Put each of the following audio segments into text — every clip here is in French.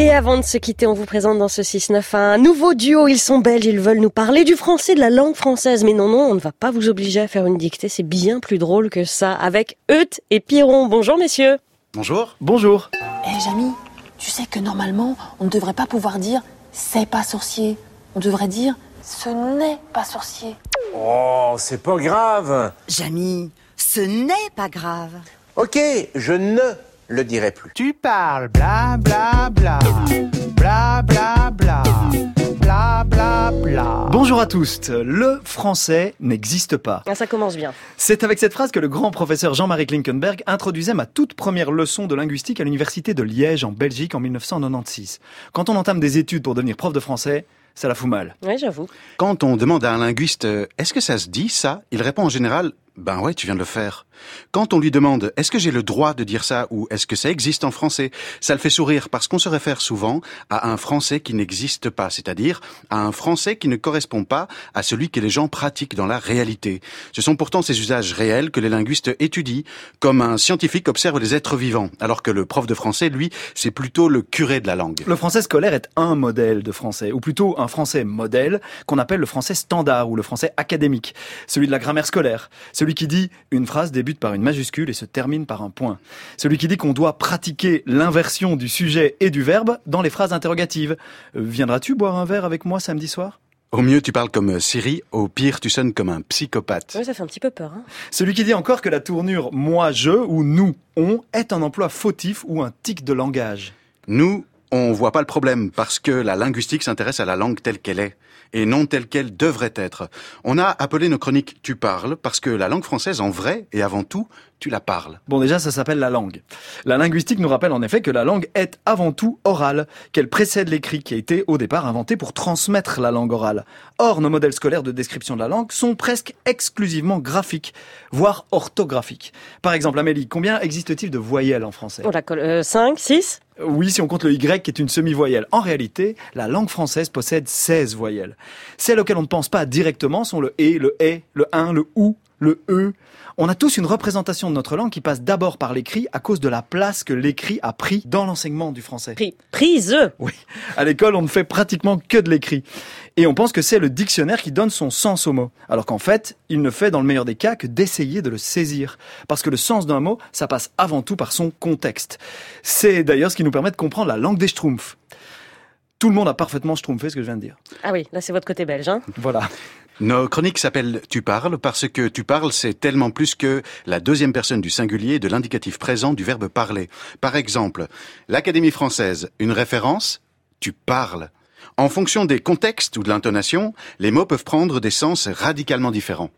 Et avant de se quitter, on vous présente dans ce 6-9 un nouveau duo. Ils sont belges, ils veulent nous parler du français, de la langue française. Mais non, non, on ne va pas vous obliger à faire une dictée. C'est bien plus drôle que ça. Avec Euth et Piron. Bonjour, messieurs. Bonjour. Bonjour. Eh, Jamy, tu sais que normalement, on ne devrait pas pouvoir dire c'est pas sorcier. On devrait dire ce n'est pas sorcier. Oh, c'est pas grave. Jamy, ce n'est pas grave. Ok, je ne le dirai plus. Tu parles bla bla bla. Bla Bonjour à tous. Le français n'existe pas. Ah, ça commence bien. C'est avec cette phrase que le grand professeur Jean-Marie Klinkenberg introduisait ma toute première leçon de linguistique à l'université de Liège en Belgique en 1996. Quand on entame des études pour devenir prof de français, ça la fout mal. Oui, j'avoue. Quand on demande à un linguiste euh, est-ce que ça se dit ça, il répond en général ben ouais, tu viens de le faire. Quand on lui demande est-ce que j'ai le droit de dire ça ou est-ce que ça existe en français, ça le fait sourire parce qu'on se réfère souvent à un français qui n'existe pas, c'est-à-dire à un français qui ne correspond pas à celui que les gens pratiquent dans la réalité. Ce sont pourtant ces usages réels que les linguistes étudient, comme un scientifique observe les êtres vivants, alors que le prof de français, lui, c'est plutôt le curé de la langue. Le français scolaire est un modèle de français, ou plutôt un français modèle qu'on appelle le français standard ou le français académique, celui de la grammaire scolaire, celui qui dit une phrase débute par une majuscule et se termine par un point. Celui qui dit qu'on doit pratiquer l'inversion du sujet et du verbe dans les phrases interrogatives. Euh, Viendras-tu boire un verre avec moi samedi soir? Au mieux, tu parles comme Siri, au pire, tu sonnes comme un psychopathe. Oui, ça fait un petit peu peur. Hein. Celui qui dit encore que la tournure moi, je ou nous, on est un emploi fautif ou un tic de langage. Nous, on voit pas le problème parce que la linguistique s'intéresse à la langue telle qu'elle est et non telle qu'elle devrait être. On a appelé nos chroniques Tu parles parce que la langue française en vrai et avant tout, tu la parles. Bon déjà ça s'appelle la langue. La linguistique nous rappelle en effet que la langue est avant tout orale, qu'elle précède l'écrit qui a été au départ inventé pour transmettre la langue orale. Or nos modèles scolaires de description de la langue sont presque exclusivement graphiques, voire orthographiques. Par exemple Amélie, combien existe-t-il de voyelles en français? On la colle. Euh, 5, 6 Oui, si on compte le Y qui est une semi-voyelle. En réalité, la langue française possède 16 voyelles. Celles auxquelles on ne pense pas directement sont le et, le est, le un, le ou, le e. On a tous une représentation de notre langue qui passe d'abord par l'écrit à cause de la place que l'écrit a pris dans l'enseignement du français. Pri- Prise. Oui, à l'école, on ne fait pratiquement que de l'écrit. Et on pense que c'est le dictionnaire qui donne son sens au mot. Alors qu'en fait, il ne fait dans le meilleur des cas que d'essayer de le saisir. Parce que le sens d'un mot, ça passe avant tout par son contexte. C'est d'ailleurs ce qui nous permet de comprendre la langue des schtroumpfs. Tout le monde a parfaitement schtroumpfé ce que je viens de dire. Ah oui, là c'est votre côté belge. Hein. Voilà. Nos chroniques s'appellent Tu parles parce que tu parles, c'est tellement plus que la deuxième personne du singulier de l'indicatif présent du verbe parler. Par exemple, l'Académie française, une référence, tu parles. En fonction des contextes ou de l'intonation, les mots peuvent prendre des sens radicalement différents.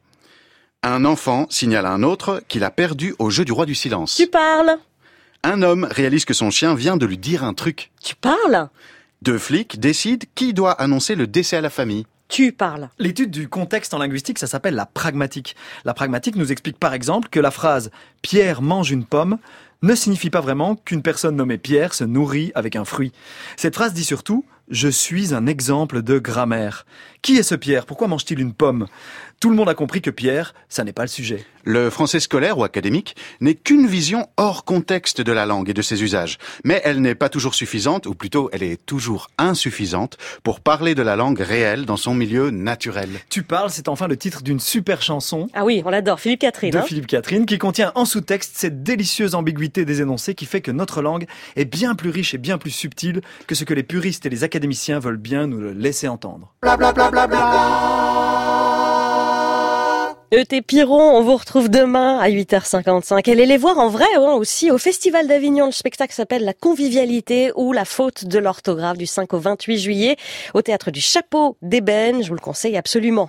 Un enfant signale à un autre qu'il a perdu au jeu du roi du silence. Tu parles. Un homme réalise que son chien vient de lui dire un truc. Tu parles. Deux flics décident qui doit annoncer le décès à la famille. Tu parles. L'étude du contexte en linguistique, ça s'appelle la pragmatique. La pragmatique nous explique par exemple que la phrase Pierre mange une pomme ne signifie pas vraiment qu'une personne nommée Pierre se nourrit avec un fruit. Cette phrase dit surtout je suis un exemple de grammaire. Qui est ce Pierre? Pourquoi mange-t-il une pomme? Tout le monde a compris que Pierre, ça n'est pas le sujet. Le français scolaire ou académique n'est qu'une vision hors contexte de la langue et de ses usages. Mais elle n'est pas toujours suffisante, ou plutôt elle est toujours insuffisante, pour parler de la langue réelle dans son milieu naturel. Tu parles, c'est enfin le titre d'une super chanson Ah oui, on l'adore. Philippe Catherine. de hein. Philippe Catherine qui contient en sous-texte cette délicieuse ambiguïté des énoncés qui fait que notre langue est bien plus riche et bien plus subtile que ce que les puristes et les académiciens veulent bien nous le laisser entendre. Et Piron, on vous retrouve demain à 8h55. Allez les voir en vrai hein, aussi au Festival d'Avignon. Le spectacle s'appelle La convivialité ou la faute de l'orthographe du 5 au 28 juillet au théâtre du Chapeau d'Ébène. Je vous le conseille absolument.